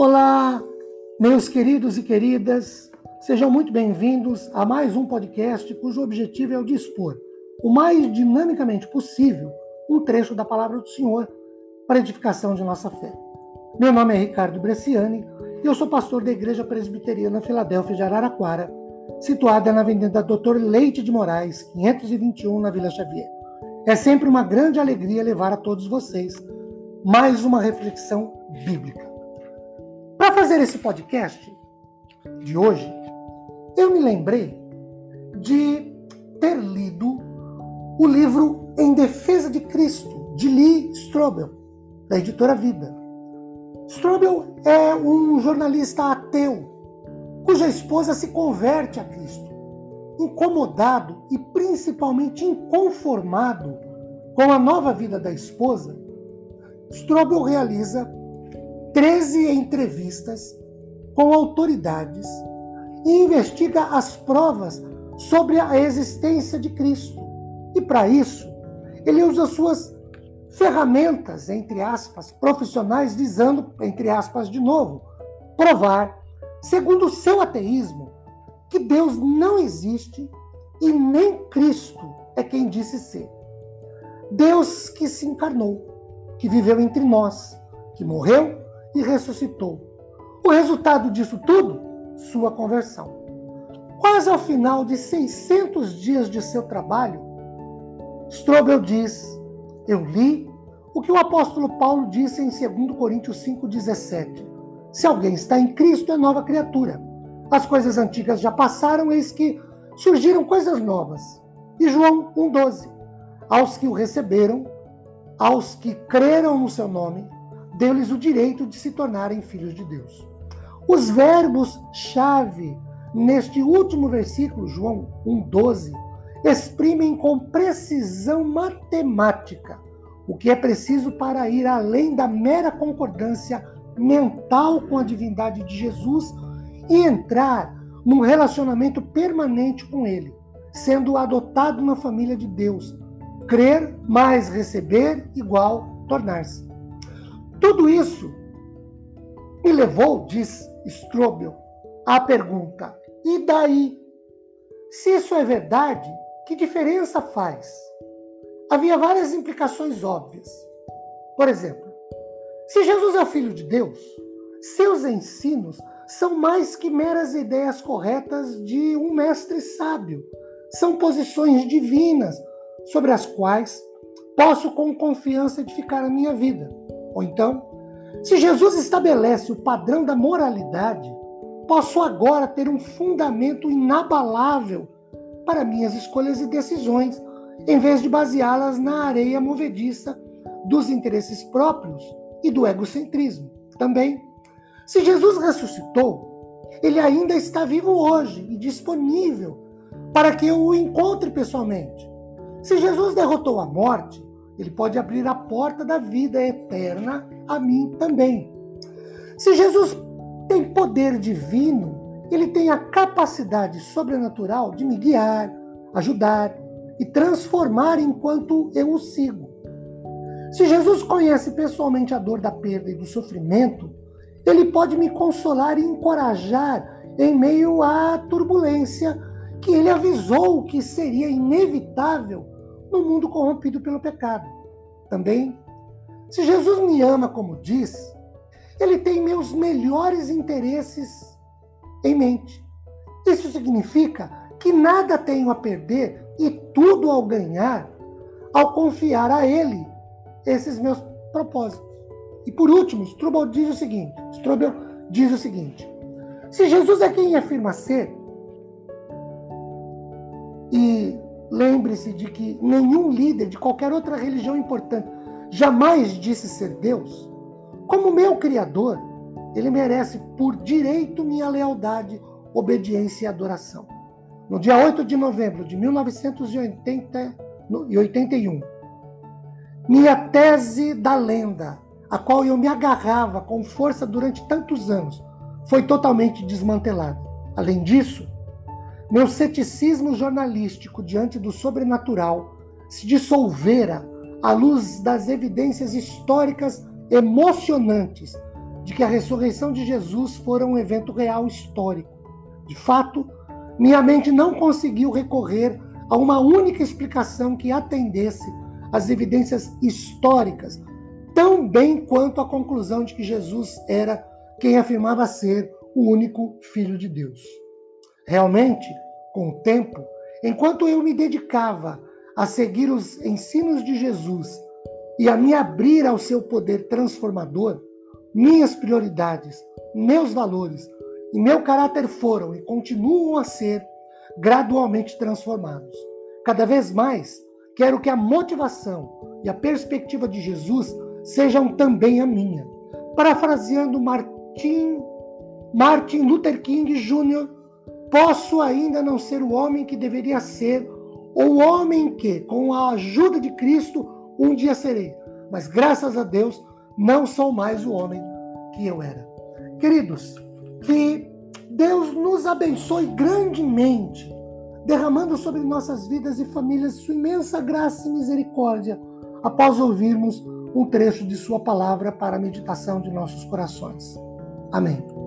Olá, meus queridos e queridas, sejam muito bem-vindos a mais um podcast cujo objetivo é o dispor o mais dinamicamente possível um trecho da palavra do Senhor para edificação de nossa fé. Meu nome é Ricardo Bresciani e eu sou pastor da Igreja Presbiteriana Filadélfia de Araraquara, situada na Avenida Doutor Leite de Moraes, 521, na Vila Xavier. É sempre uma grande alegria levar a todos vocês mais uma reflexão bíblica. Fazer esse podcast de hoje, eu me lembrei de ter lido o livro Em Defesa de Cristo, de Lee Strobel, da editora Vida. Strobel é um jornalista ateu, cuja esposa se converte a Cristo. Incomodado e principalmente inconformado com a nova vida da esposa, Strobel realiza 13 entrevistas com autoridades e investiga as provas sobre a existência de Cristo. E para isso, ele usa suas ferramentas, entre aspas, profissionais, visando, entre aspas, de novo, provar, segundo o seu ateísmo, que Deus não existe e nem Cristo é quem disse ser. Deus que se encarnou, que viveu entre nós, que morreu e ressuscitou. O resultado disso tudo? Sua conversão. Quase ao final de 600 dias de seu trabalho, Strobel diz: Eu li o que o apóstolo Paulo disse em 2 Coríntios 5,17. Se alguém está em Cristo, é nova criatura. As coisas antigas já passaram, eis que surgiram coisas novas. E João 1,12. Aos que o receberam, aos que creram no seu nome, deu-lhes o direito de se tornarem filhos de Deus. Os verbos-chave neste último versículo, João 1,12, exprimem com precisão matemática o que é preciso para ir além da mera concordância mental com a divindade de Jesus e entrar num relacionamento permanente com Ele, sendo adotado na família de Deus. Crer mais receber igual tornar-se. Tudo isso me levou, diz Strobel, à pergunta: e daí? Se isso é verdade, que diferença faz? Havia várias implicações óbvias. Por exemplo, se Jesus é o Filho de Deus, seus ensinos são mais que meras ideias corretas de um mestre sábio. São posições divinas sobre as quais posso com confiança edificar a minha vida. Ou então, se Jesus estabelece o padrão da moralidade, posso agora ter um fundamento inabalável para minhas escolhas e decisões, em vez de baseá-las na areia movediça dos interesses próprios e do egocentrismo. Também, se Jesus ressuscitou, ele ainda está vivo hoje e disponível para que eu o encontre pessoalmente. Se Jesus derrotou a morte, ele pode abrir a porta da vida eterna a mim também. Se Jesus tem poder divino, ele tem a capacidade sobrenatural de me guiar, ajudar e transformar enquanto eu o sigo. Se Jesus conhece pessoalmente a dor da perda e do sofrimento, ele pode me consolar e encorajar em meio à turbulência que ele avisou que seria inevitável no mundo corrompido pelo pecado. Também, se Jesus me ama como diz, ele tem meus melhores interesses em mente. Isso significa que nada tenho a perder e tudo ao ganhar ao confiar a ele esses meus propósitos. E por último, Strobel diz o seguinte: Strobel diz o seguinte: se Jesus é quem afirma ser, e lembre-se de que nenhum líder de qualquer outra religião importante jamais disse ser Deus, como meu Criador, ele merece por direito minha lealdade, obediência e adoração. No dia 8 de novembro de 1981, minha tese da lenda, a qual eu me agarrava com força durante tantos anos, foi totalmente desmantelada. Além disso, meu ceticismo jornalístico diante do sobrenatural se dissolvera à luz das evidências históricas emocionantes de que a ressurreição de Jesus fora um evento real histórico. De fato, minha mente não conseguiu recorrer a uma única explicação que atendesse às evidências históricas, tão bem quanto a conclusão de que Jesus era quem afirmava ser o único Filho de Deus. Realmente, com o tempo, enquanto eu me dedicava a seguir os ensinos de Jesus e a me abrir ao seu poder transformador, minhas prioridades, meus valores e meu caráter foram e continuam a ser gradualmente transformados. Cada vez mais, quero que a motivação e a perspectiva de Jesus sejam também a minha. Parafraseando Martin, Martin Luther King Jr., posso ainda não ser o homem que deveria ser, ou o homem que, com a ajuda de Cristo, um dia serei. Mas graças a Deus, não sou mais o homem que eu era. Queridos, que Deus nos abençoe grandemente, derramando sobre nossas vidas e famílias sua imensa graça e misericórdia, após ouvirmos um trecho de Sua palavra para a meditação de nossos corações. Amém.